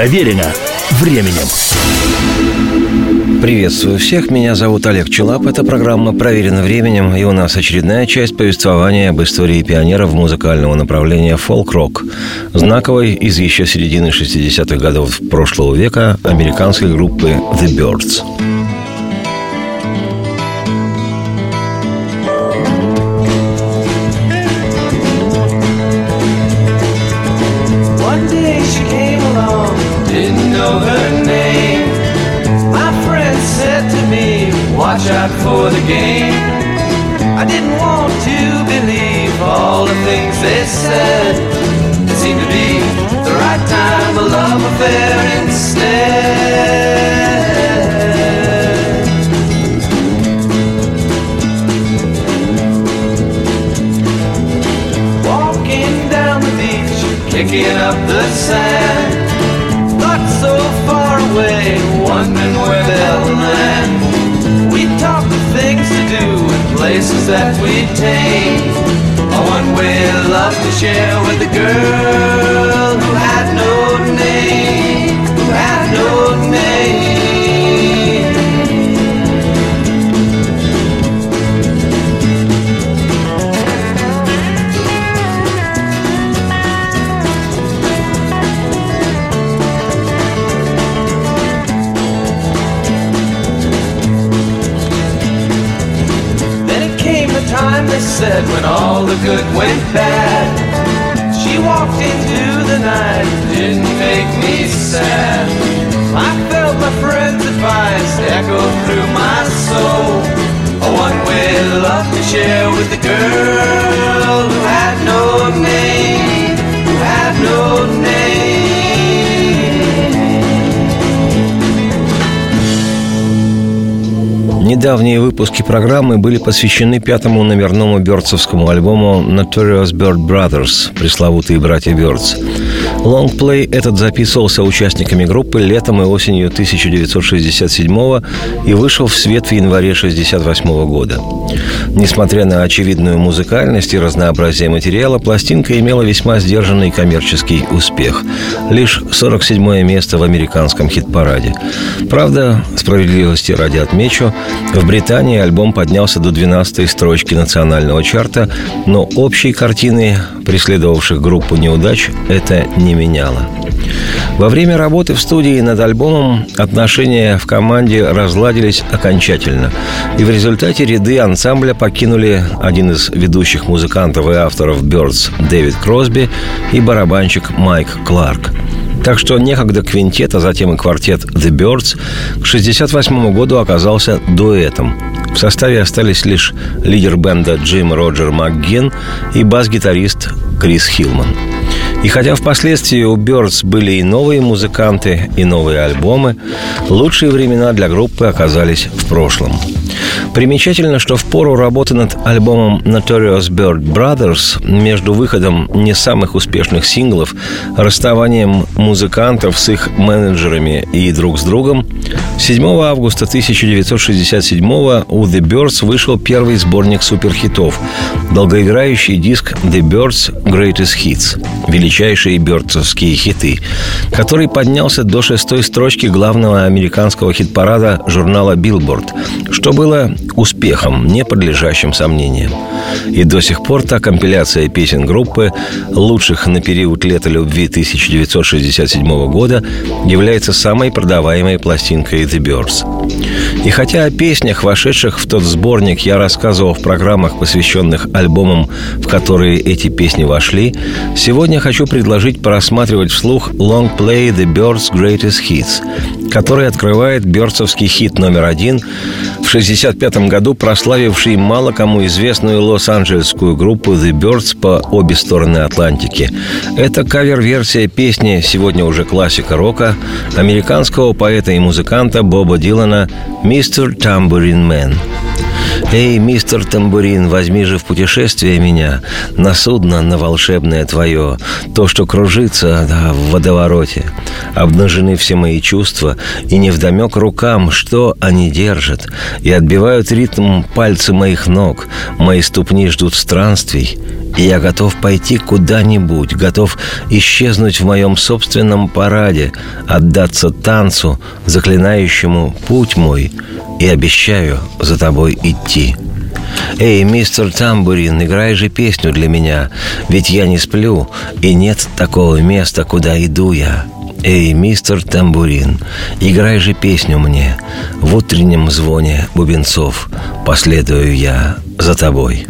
Проверено временем. Приветствую всех, меня зовут Олег Челап. Эта программа «Проверена временем», и у нас очередная часть повествования об истории пионеров музыкального направления фолк-рок, знаковой из еще середины 60-х годов прошлого века американской группы «The Birds». Said when all the good went bad. She walked into the night, didn't make me sad. I felt my friend's advice echo through my soul. Oh, A one-way love to share with the girl Недавние выпуски программы были посвящены пятому номерному бёрдсовскому альбому Notorious Bird Brothers, пресловутые братья Бёрдс. Лонгплей этот записывался участниками группы летом и осенью 1967 и вышел в свет в январе 1968 года. Несмотря на очевидную музыкальность и разнообразие материала, пластинка имела весьма сдержанный коммерческий успех. Лишь 47 место в американском хит-параде. Правда, справедливости ради отмечу, в Британии альбом поднялся до 12 строчки национального чарта, но общей картины, преследовавших группу неудач, это не меняло. Во время работы в студии над альбомом отношения в команде разладились окончательно, и в результате ряды ансамбля покинули один из ведущих музыкантов и авторов Birds Дэвид Кросби и барабанщик Майк Кларк. Так что некогда квинтет, а затем и квартет The Birds к 1968 году оказался дуэтом. В составе остались лишь лидер бенда Джим Роджер МакГин и бас-гитарист Крис Хилман. И хотя впоследствии у Birds были и новые музыканты, и новые альбомы, лучшие времена для группы оказались в прошлом. Примечательно, что в пору работы над альбомом Notorious Bird Brothers между выходом не самых успешных синглов, расставанием музыкантов с их менеджерами и друг с другом, 7 августа 1967 у The Birds вышел первый сборник суперхитов, долгоиграющий диск The Birds Greatest Hits, величайшие бёрдсовские хиты, который поднялся до шестой строчки главного американского хит-парада журнала Billboard, что было успехом, не подлежащим сомнениям. И до сих пор та компиляция песен группы, лучших на период лета любви 1967 года, является самой продаваемой пластинкой The Birds. И хотя о песнях, вошедших в тот сборник, я рассказывал в программах, посвященных альбомам, в которые эти песни вошли, сегодня хочу предложить просматривать вслух Long Play The Birds Greatest Hits, который открывает бёрдсовский хит номер один в 1965 году прославивший мало кому известную лос-анджелесскую группу The Birds по обе стороны Атлантики. Это кавер-версия песни, сегодня уже классика рока, американского поэта и музыканта Боба Дилана «Мистер Tambourine Man». «Эй, мистер Тамбурин, возьми же в путешествие меня На судно, на волшебное твое То, что кружится да, в водовороте. Обнажены все мои чувства И невдомек рукам, что они держат И отбивают ритм пальцы моих ног. Мои ступни ждут странствий Я готов пойти куда-нибудь, готов исчезнуть в моем собственном параде, отдаться танцу, заклинающему путь мой, и обещаю за тобой идти. «Эй, мистер Тамбурин, играй же песню для меня, ведь я не сплю, и нет такого места, куда иду я». «Эй, мистер Тамбурин, играй же песню мне, в утреннем звоне бубенцов последую я за тобой».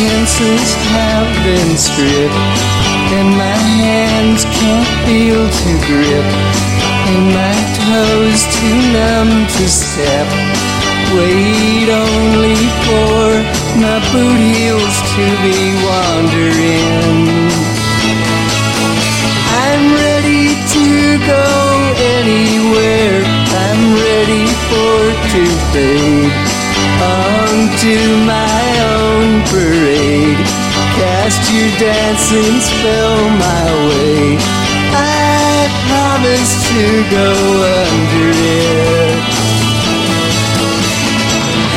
Senses have been stripped, and my hands can't feel to grip, and my toes too numb to step. Wait only for my boot heels to be onto my own parade. Cast your dancing spell my way. I promise to go under it.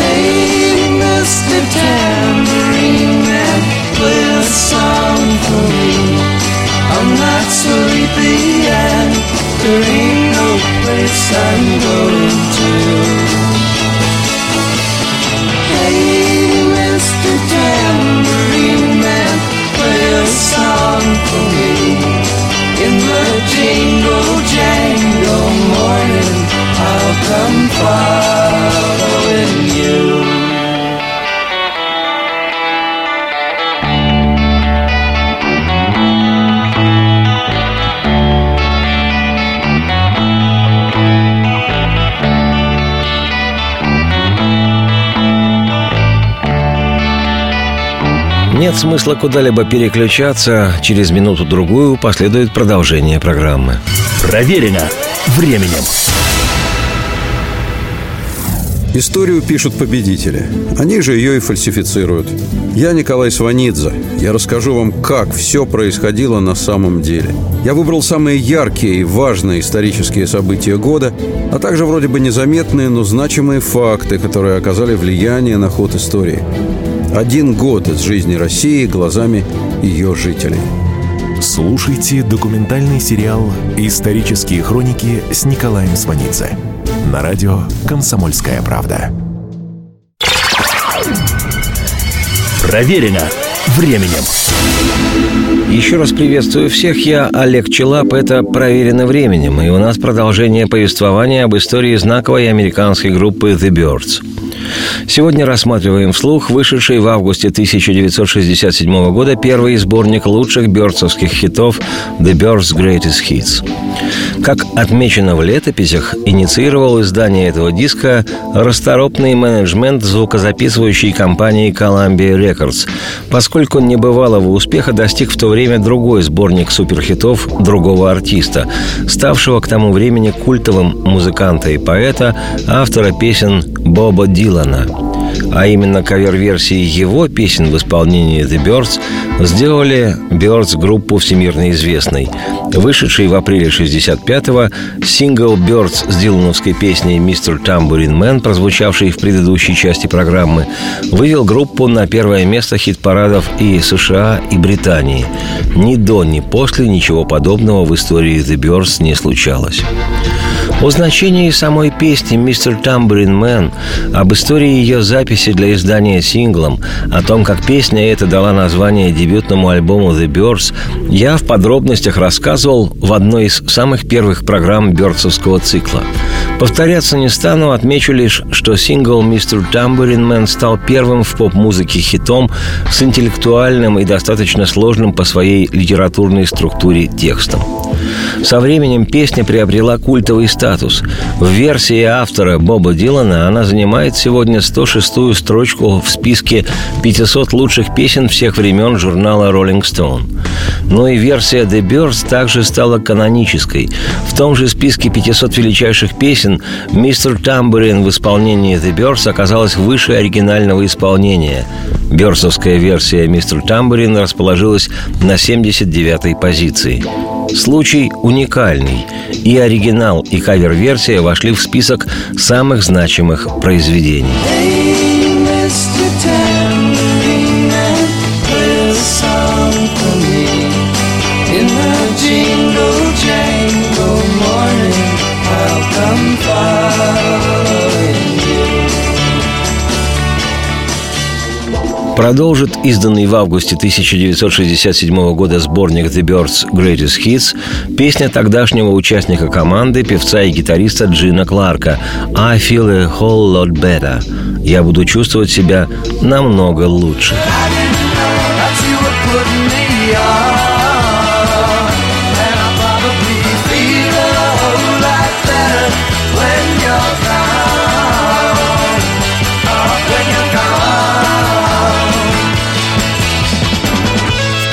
Hey, Mr. Tambourine Man, play a song for me. I'm not sleepy and there ain't no place I'm going jingle jangle morning, I'll come following Нет смысла куда-либо переключаться. Через минуту-другую последует продолжение программы. Проверено временем. Историю пишут победители. Они же ее и фальсифицируют. Я Николай Сванидзе. Я расскажу вам, как все происходило на самом деле. Я выбрал самые яркие и важные исторические события года, а также вроде бы незаметные, но значимые факты, которые оказали влияние на ход истории. Один год из жизни России глазами ее жителей. Слушайте документальный сериал «Исторические хроники» с Николаем Сванидзе на радио «Комсомольская правда». Проверено временем. Еще раз приветствую всех. Я Олег Челап. Это «Проверено временем». И у нас продолжение повествования об истории знаковой американской группы «The Birds». Сегодня рассматриваем вслух вышедший в августе 1967 года первый сборник лучших бёрдсовских хитов «The Birds Greatest Hits». Как отмечено в летописях, инициировал издание этого диска расторопный менеджмент звукозаписывающей компании Columbia Records, поскольку небывалого успеха достиг в то время другой сборник суперхитов другого артиста, ставшего к тому времени культовым музыканта и поэта, автора песен Боба Дилана – а именно кавер-версии его песен в исполнении The Birds, сделали Birds группу всемирно известной. Вышедший в апреле 65-го сингл Birds с дилановской песней «Мистер Tambourine Man», прозвучавший в предыдущей части программы, вывел группу на первое место хит-парадов и США, и Британии. Ни до, ни после ничего подобного в истории The Birds не случалось. О значении самой песни «Мистер Tambourine Man», об истории ее записи записи для издания синглом, о том, как песня эта дала название дебютному альбому The Birds, я в подробностях рассказывал в одной из самых первых программ Бёрдсовского цикла. Повторяться не стану, отмечу лишь, что сингл «Mr. Tambourine Man» стал первым в поп-музыке хитом с интеллектуальным и достаточно сложным по своей литературной структуре текстом. Со временем песня приобрела культовый статус. В версии автора Боба Дилана она занимает сегодня 106-ю строчку в списке 500 лучших песен всех времен журнала Rolling Stone. Но и версия The Birds также стала канонической. В том же списке 500 величайших песен «Мистер Тамбурин» в исполнении The Birds оказалась выше оригинального исполнения. Бёрсовская версия «Мистер Тамбурин» расположилась на 79-й позиции. Случай уникальный. И оригинал, и кавер-версия вошли в список самых значимых произведений. Продолжит изданный в августе 1967 года сборник The Birds Greatest Hits песня тогдашнего участника команды, певца и гитариста Джина Кларка «I feel a whole lot better». «Я буду чувствовать себя намного лучше».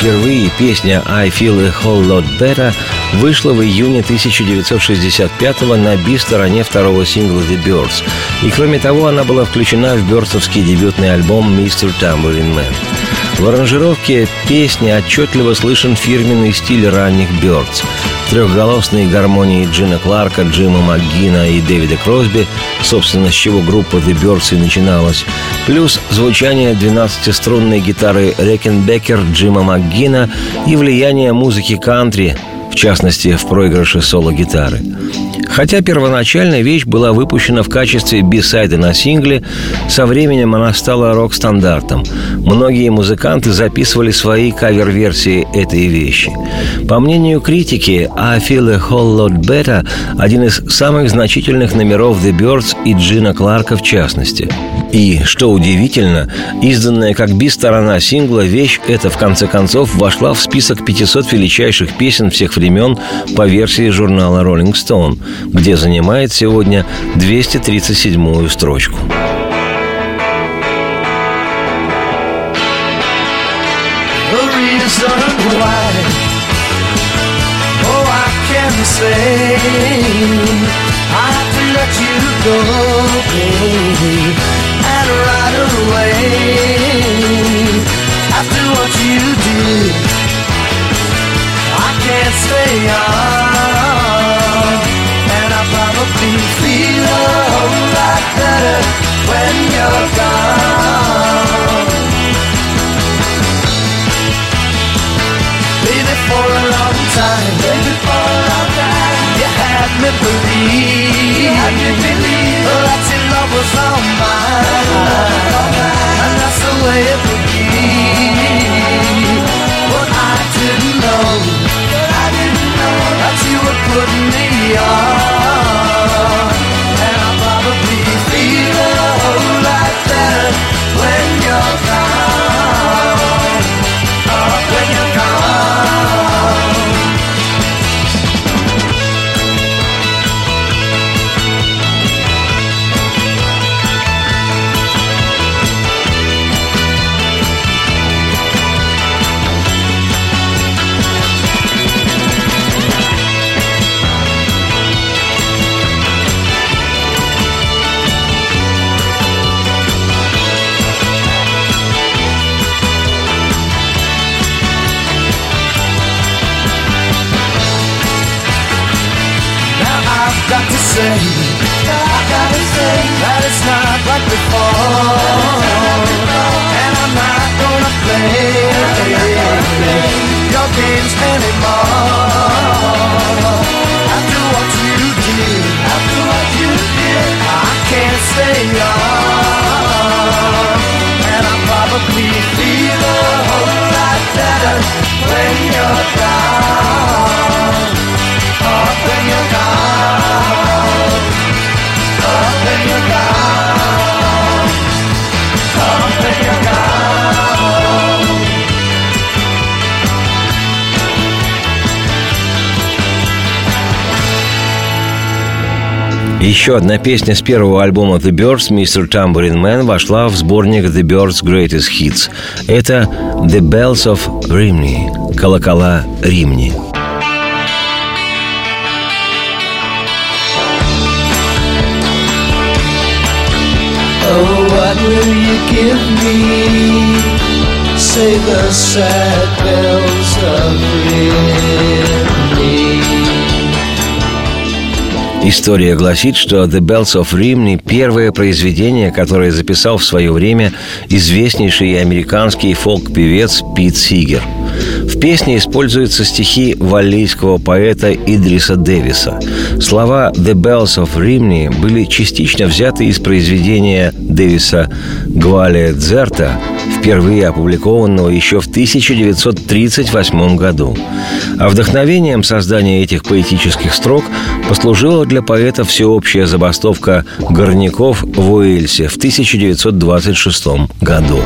Впервые песня «I feel a whole lot better» вышла в июне 1965 на би-стороне второго сингла «The Birds». И кроме того, она была включена в бёрдсовский дебютный альбом «Mr. Tambourine Man». В аранжировке песни отчетливо слышен фирменный стиль ранних Бёрдс. Трехголосные гармонии Джина Кларка, Джима МакГина и Дэвида Кросби, собственно, с чего группа The Birds и начиналась, плюс звучание 12-струнной гитары Рекенбекер Джима МакГина и влияние музыки кантри, в частности, в проигрыше соло-гитары. Хотя первоначально вещь была выпущена в качестве бисайда на сингле, со временем она стала рок-стандартом. Многие музыканты записывали свои кавер-версии этой вещи. По мнению критики, «I Feel a Whole Lot Better» – один из самых значительных номеров The Birds и Джина Кларка в частности. И, что удивительно, изданная как би-сторона сингла, вещь эта в конце концов вошла в список 500 величайших песен всех времен по версии журнала Rolling Stone где занимает сегодня 237-ю строчку. After yeah. wouldn't I've got to say, I've gotta say. That it's not like before, and I'm not gonna play, your games anymore. After what you did, after what you did, I can't stay on, and I probably feel a whole lot better when you're gone. Еще одна песня с первого альбома The Birds, Mr. Tambourine Man, вошла в сборник The Birds Greatest Hits. Это The Bells of Rimney, колокола Римни. Oh? Say the sad bells of Rimini. История гласит, что «The Bells of Rimney» – первое произведение, которое записал в свое время известнейший американский фолк-певец Пит Сигер – в песне используются стихи валлийского поэта Идриса Дэвиса. Слова «The Bells of Rimney» были частично взяты из произведения Дэвиса «Гвалия Дзерта», впервые опубликованного еще в 1938 году. А вдохновением создания этих поэтических строк послужила для поэта всеобщая забастовка горняков в Уэльсе в 1926 году.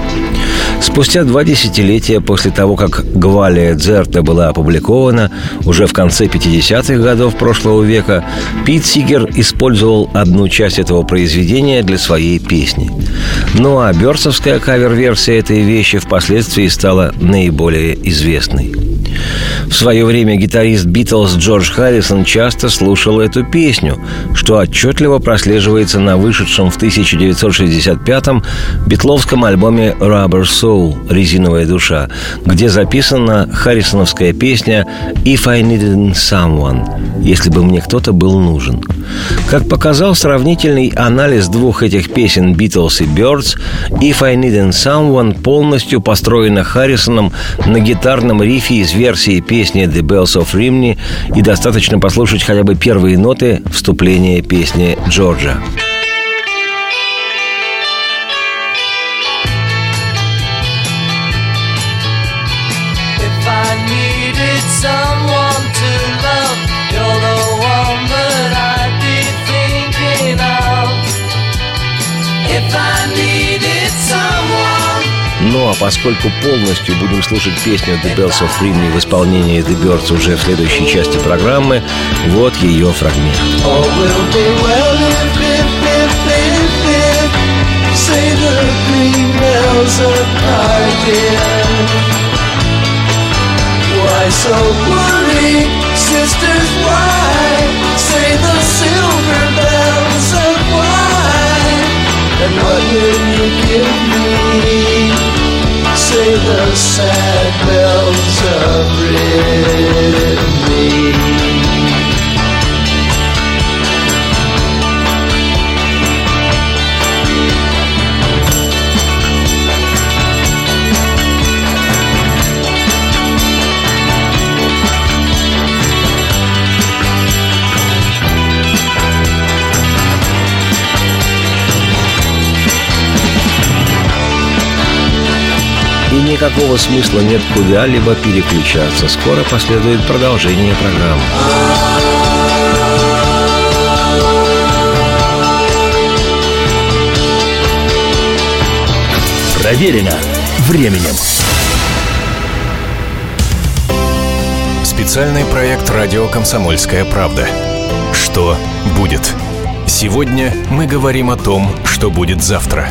Спустя два десятилетия после того, как «Гвалия Дзерта» была опубликована, уже в конце 50-х годов прошлого века, Пит Сигер использовал одну часть этого произведения для своей песни. Ну а Берсовская кавер-версия этой вещи впоследствии стала наиболее известной. В свое время гитарист Битлз Джордж Харрисон часто слушал эту песню, что отчетливо прослеживается на вышедшем в 1965-м битловском альбоме «Rubber Soul» «Резиновая душа», где записана харрисоновская песня «If I Needed Someone» «Если бы мне кто-то был нужен». Как показал сравнительный анализ двух этих песен «Beatles» и «Birds», «If I Needed Someone» полностью построена Харрисоном на гитарном рифе из версии песни «The Bells of Rimney» и достаточно послушать хотя бы первые ноты вступления песни Джорджа. А поскольку полностью будем слушать песню «The Bells of Rimney» в исполнении The Birds уже в следующей части программы, вот ее фрагмент. All will be well if, if, if, if, if Say the green bells of Cardiff Why so worried, sisters, why Say the silver bells of wine And what will you give me? The sad bells of Rimini никакого смысла нет куда-либо переключаться. Скоро последует продолжение программы. Проверено временем. Специальный проект «Радио Комсомольская правда». Что будет? Сегодня мы говорим о том, что будет завтра.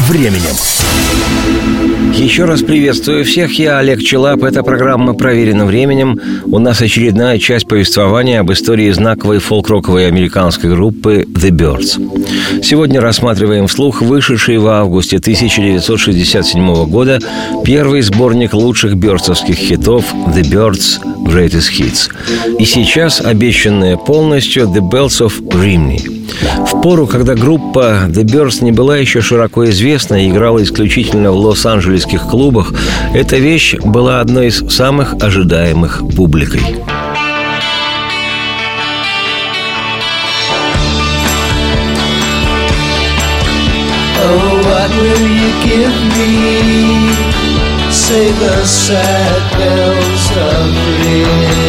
временем. Еще раз приветствую всех. Я Олег Челап. Эта программа «Проверена временем». У нас очередная часть повествования об истории знаковой фолк-роковой американской группы «The Birds». Сегодня рассматриваем вслух вышедший в августе 1967 года первый сборник лучших бёрдсовских хитов «The Birds Greatest Hits». И сейчас обещанная полностью «The Bells of Rimney». В пору, когда группа The Birds не была еще широко известна и играла исключительно в лос-анджелесских клубах, эта вещь была одной из самых ожидаемых публикой. Oh? Say the sad bells of Rimini.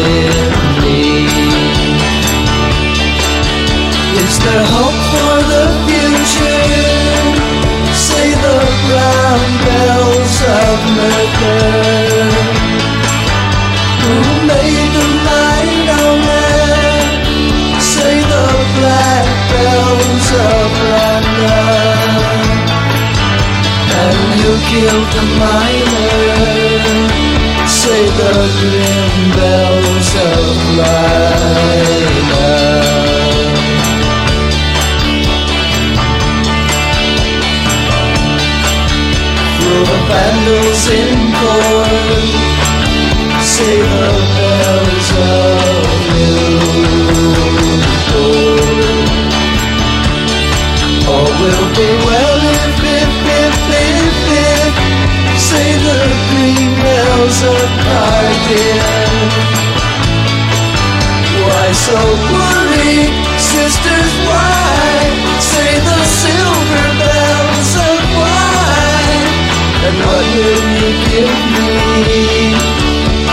There hope for the future? Say the brown bells of Mercury. Who made the night on air? Say the black bells of London. And who killed the miner? Say the grim bells of London. Vandals in corn Say the bells of Newport All will be well if, if, if, if, if. Say the green bells of Cardiff Why so worried, sisters, will you give me?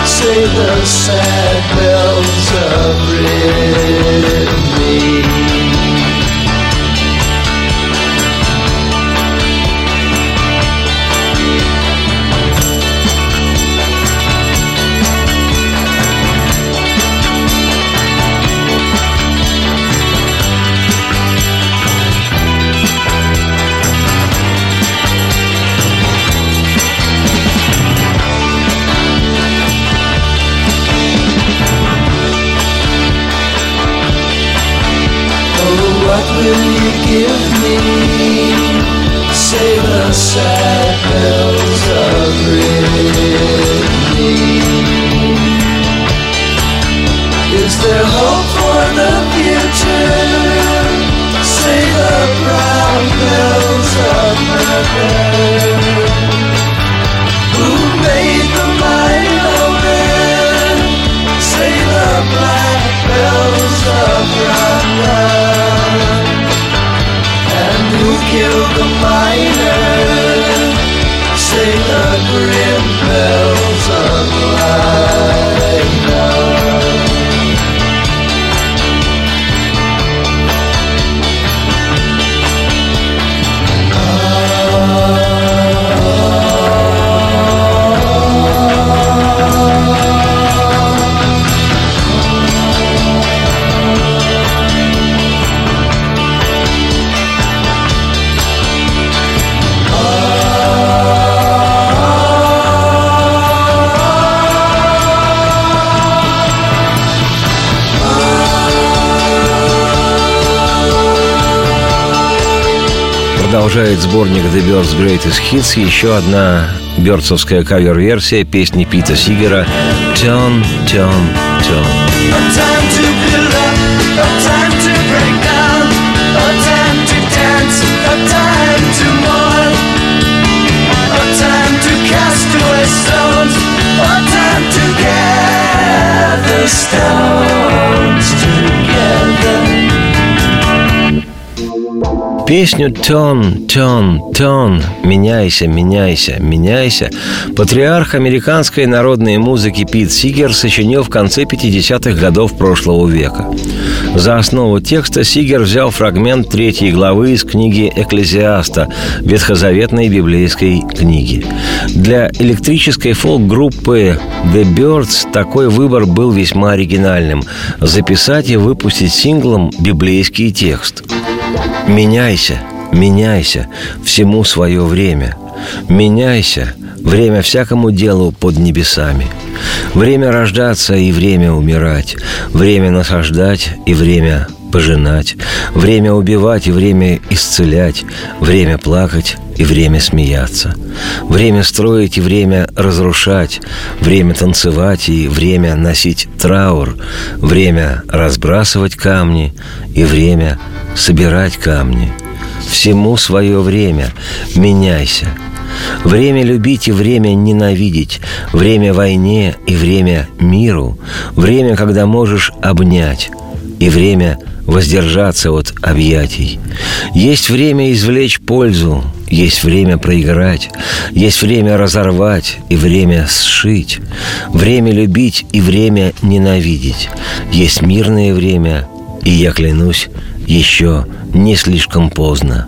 Say the sad bells of Rimini killed the miner? Say the grim bells of Продолжает сборник The Birds Greatest Hits еще одна бёрдсовская кавер-версия песни Пита Сигера «Turn, turn, turn». Stones, to. Песню «Turn, turn, turn» «Меняйся, меняйся, меняйся» патриарх американской народной музыки Пит Сигер сочинил в конце 50-х годов прошлого века. За основу текста Сигер взял фрагмент третьей главы из книги «Экклезиаста» ветхозаветной библейской книги. Для электрической фолк-группы The Birds такой выбор был весьма оригинальным – записать и выпустить синглом библейский текст – Меняйся, меняйся, всему свое время. Меняйся, время всякому делу под небесами. Время рождаться и время умирать. Время насаждать и время пожинать. Время убивать и время исцелять. Время плакать и время смеяться. Время строить и время разрушать. Время танцевать и время носить траур. Время разбрасывать камни и время собирать камни. Всему свое время. Меняйся. Время любить и время ненавидеть, время войне и время миру, время, когда можешь обнять, и время воздержаться от объятий. Есть время извлечь пользу, есть время проиграть, есть время разорвать и время сшить, время любить и время ненавидеть. Есть мирное время, и я клянусь, еще не слишком поздно.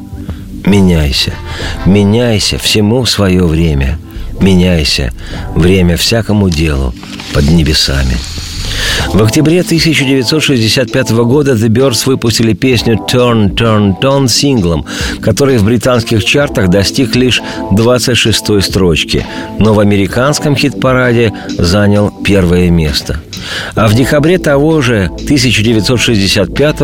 Меняйся, меняйся, всему свое время. Меняйся, время всякому делу под небесами. В октябре 1965 года The Birds выпустили песню «Turn, Turn, Turn» синглом, который в британских чартах достиг лишь 26-й строчки, но в американском хит-параде занял первое место. А в декабре того же 1965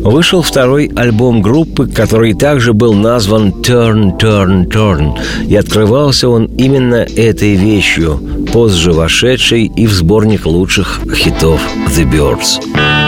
вышел второй альбом группы, который также был назван «Turn, Turn, Turn», и открывался он именно этой вещью, позже вошедшей и в сборник лучших хитов The Birds.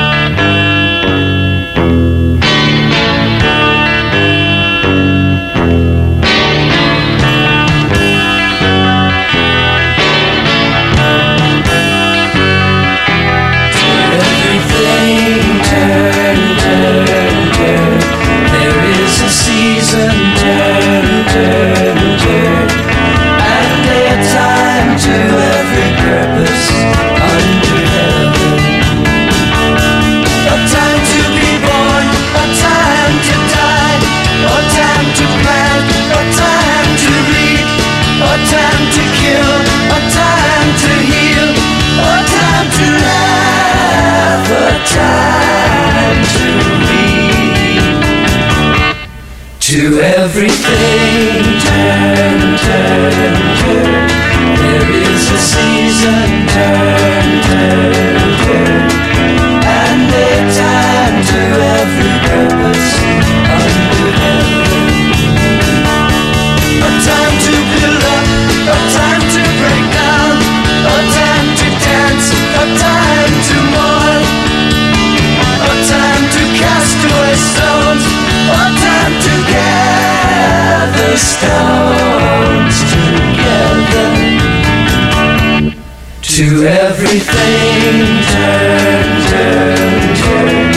To everything turn, turn, turn.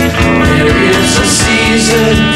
There is a season.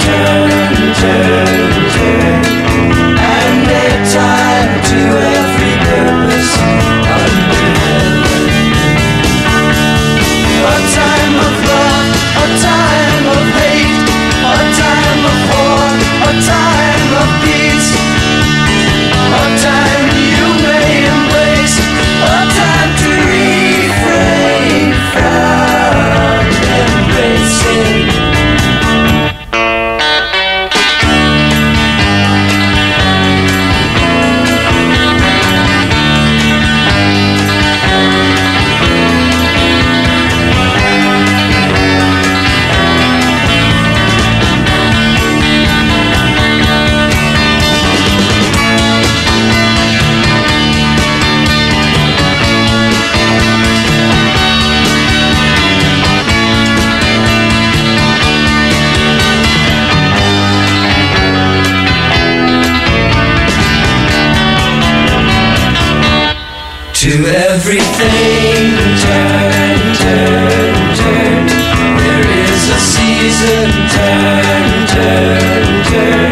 Everything turned, turned, turned. There is a season, turn, turn, turn.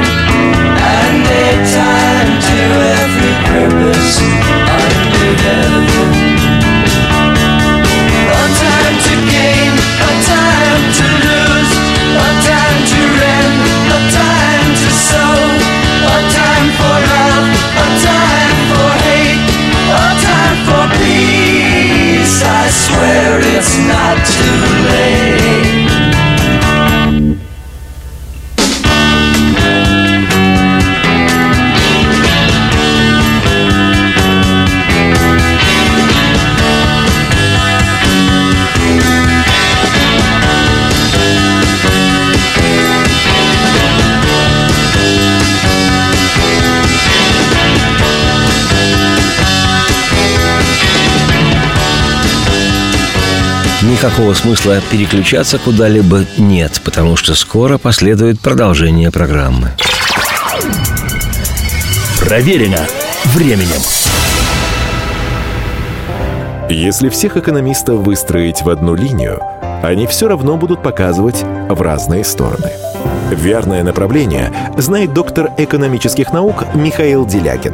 it's not too late. Никакого смысла переключаться куда-либо нет, потому что скоро последует продолжение программы. Проверено временем. Если всех экономистов выстроить в одну линию, они все равно будут показывать в разные стороны. Верное направление знает доктор экономических наук Михаил Делякин.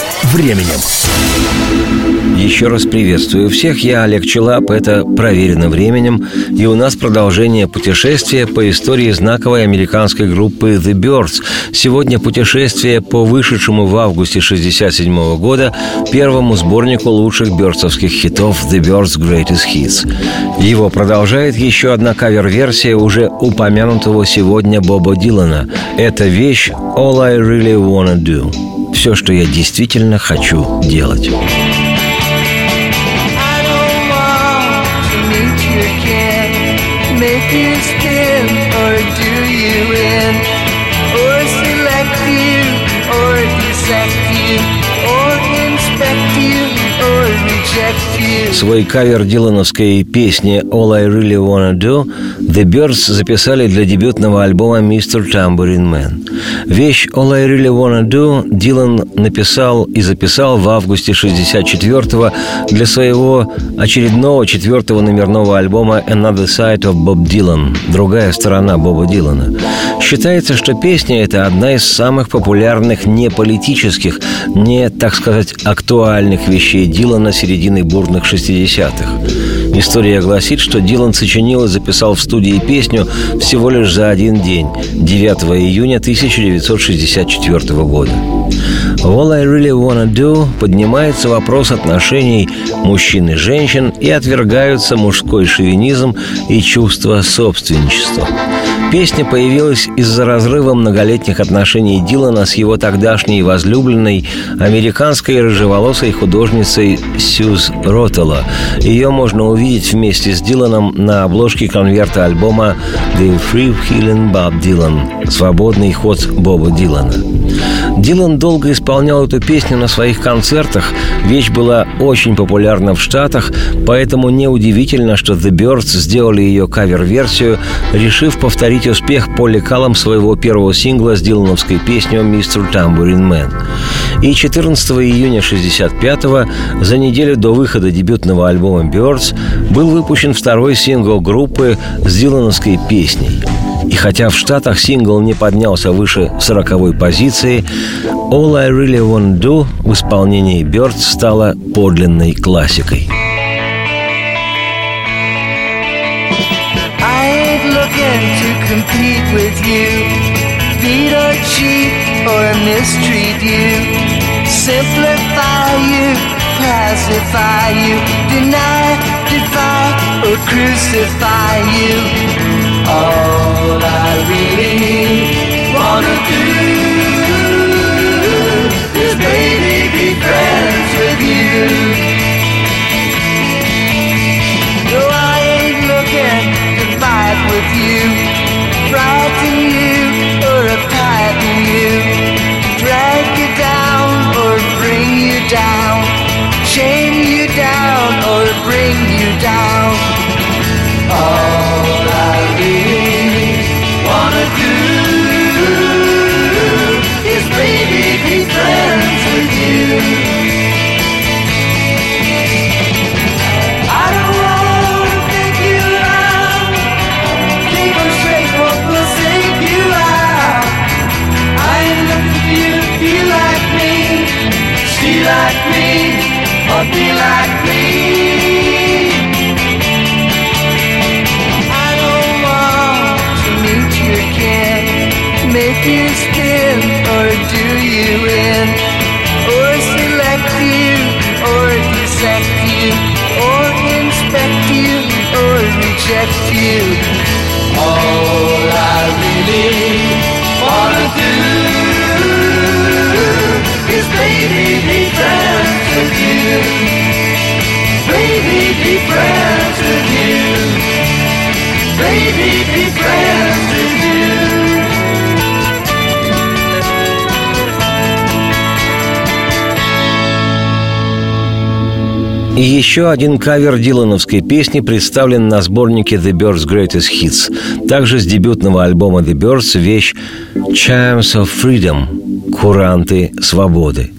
временем. Еще раз приветствую всех, я Олег Челап, это «Проверено временем», и у нас продолжение путешествия по истории знаковой американской группы The Birds. Сегодня путешествие по вышедшему в августе 1967 года первому сборнику лучших бёрдсовских хитов The Birds Greatest Hits. Его продолжает еще одна кавер-версия уже упомянутого сегодня Боба Дилана. Это вещь «All I Really Wanna Do» все, что я действительно хочу делать. Свой кавер дилановской песни «All I Really Wanna Do» The Birds записали для дебютного альбома «Mr. Tambourine Man». Вещь «All I Really Wanna Do» Дилан написал и записал в августе 64-го для своего очередного четвертого номерного альбома «Another Side of Bob Dylan» – «Другая сторона Боба Дилана». Считается, что песня – это одна из самых популярных не политических, не, так сказать, актуальных вещей Дилана середины бурных 60-х. История гласит, что Дилан сочинил и записал в студии песню всего лишь за один день, 9 июня 1964 года. «All I Really Wanna Do» поднимается вопрос отношений мужчин и женщин и отвергаются мужской шовинизм и чувство собственничества. Песня появилась из-за разрыва многолетних отношений Дилана с его тогдашней возлюбленной американской рыжеволосой художницей Сьюз Ротелла. Ее можно увидеть вместе с Диланом на обложке конверта альбома «The Free Healing Bob Dylan» – «Свободный ход Боба Дилана». Дилан долго исполнял эту песню на своих концертах. Вещь была очень популярна в Штатах, поэтому неудивительно, что The Birds сделали ее кавер-версию, решив повторить успех по лекалам своего первого сингла с дилановской песней «Mr. Tambourine Man». И 14 июня 65-го, за неделю до выхода дебютного альбома «Birds», был выпущен второй сингл группы с дилановской песней – и хотя в Штатах сингл не поднялся выше 40 позиции, «All I Really Wanna Do» в исполнении Бёрд стала подлинной классикой. Compete with you, beat or cheat or mistreat you, simplify you, pacify you, deny, defy or crucify you. All I really wanna do is maybe be friends with you. Down. All I really wanna do is maybe be friends with you. I don't wanna you you out. I looking for you to be like me, see like me, or be like me. Or do you in, or or or inspect you or reject you. All I really wanna do is baby be friends with you, baby be friends with you, baby be И еще один кавер дилановской песни представлен на сборнике The Birds Greatest Hits. Также с дебютного альбома The Birds вещь «Chimes of Freedom» – «Куранты свободы».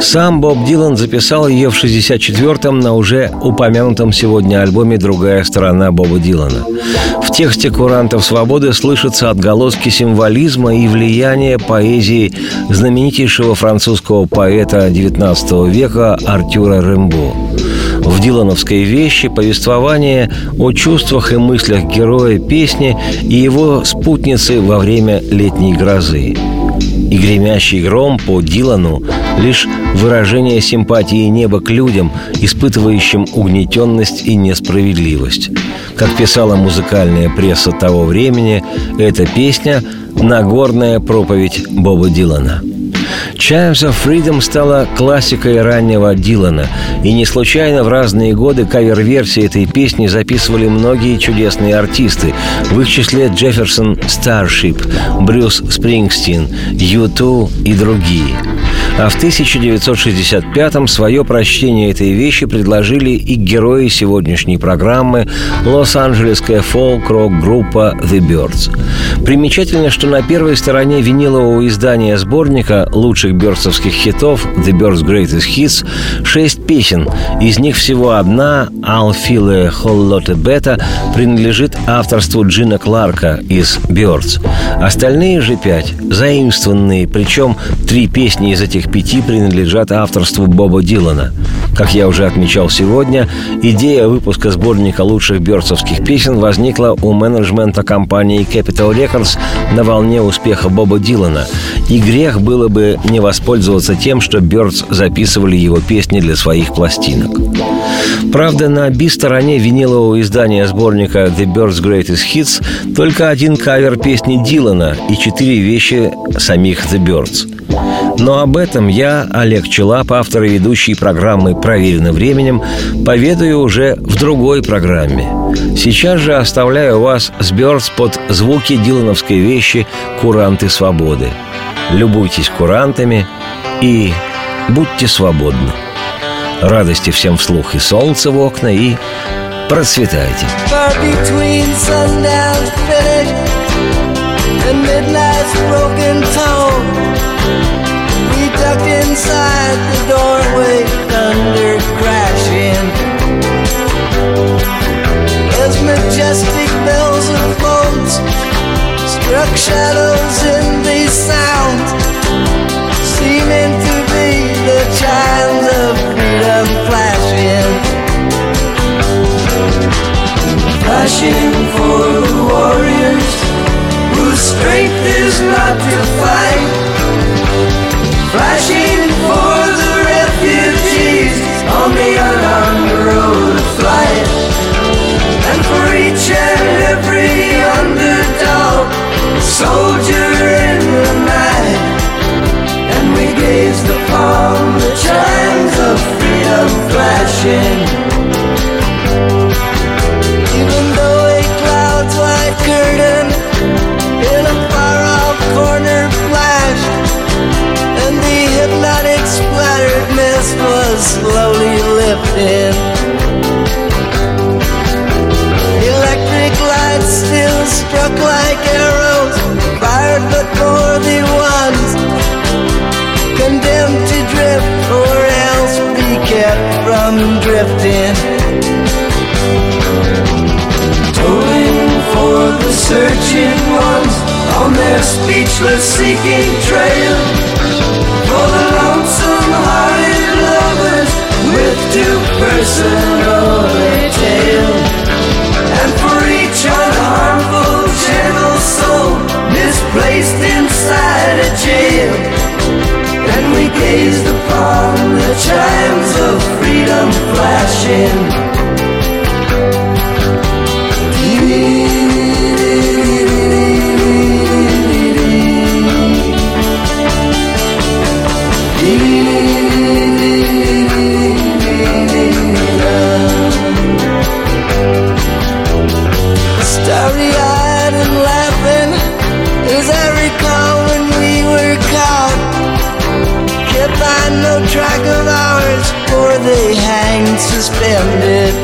Сам Боб Дилан записал ее в 64-м на уже упомянутом сегодня альбоме «Другая сторона Боба Дилана». В тексте «Курантов свободы» слышатся отголоски символизма и влияния поэзии знаменитейшего французского поэта XIX века Артюра Рембо. В Дилановской вещи повествование о чувствах и мыслях героя песни и его спутницы во время летней грозы. И гремящий гром по Дилану – лишь выражение симпатии неба к людям, испытывающим угнетенность и несправедливость. Как писала музыкальная пресса того времени, эта песня – Нагорная проповедь Боба Дилана – Chimes of Freedom стала классикой раннего Дилана, и не случайно в разные годы кавер-версии этой песни записывали многие чудесные артисты, в их числе Джефферсон Старшип, Брюс Спрингстин, U2 и другие – а в 1965-м свое прочтение этой вещи предложили и герои сегодняшней программы лос-анджелесская фолк-рок-группа The Birds. Примечательно, что на первой стороне винилового издания сборника лучших бёрдсовских хитов The Birds Greatest Hits шесть песен. Из них всего одна «I'll feel a whole lot better» принадлежит авторству Джина Кларка из Birds. Остальные же пять заимствованные, причем три песни из этих этих пяти принадлежат авторству Боба Дилана. Как я уже отмечал сегодня, идея выпуска сборника лучших бёрдсовских песен возникла у менеджмента компании Capital Records на волне успеха Боба Дилана. И грех было бы не воспользоваться тем, что Бёрдс записывали его песни для своих пластинок. Правда, на би-стороне винилового издания сборника The Birds Greatest Hits только один кавер песни Дилана и четыре вещи самих The Birds. Но об этом я, Олег Челап, автор и ведущий программы «Проверено временем», поведаю уже в другой программе. Сейчас же оставляю вас с Бёрдс под звуки дилановской вещи «Куранты свободы». Любуйтесь курантами и будьте свободны. Радости всем вслух и солнца в окна, и процветайте. ducked is not your fault. Still struck like arrows, fired but for the ones condemned to drift or else be kept from drifting. Towing for the searching ones on their speechless seeking trail for the lonesome hearted lovers with too personal And we gazed upon the chimes of freedom flashing. accepted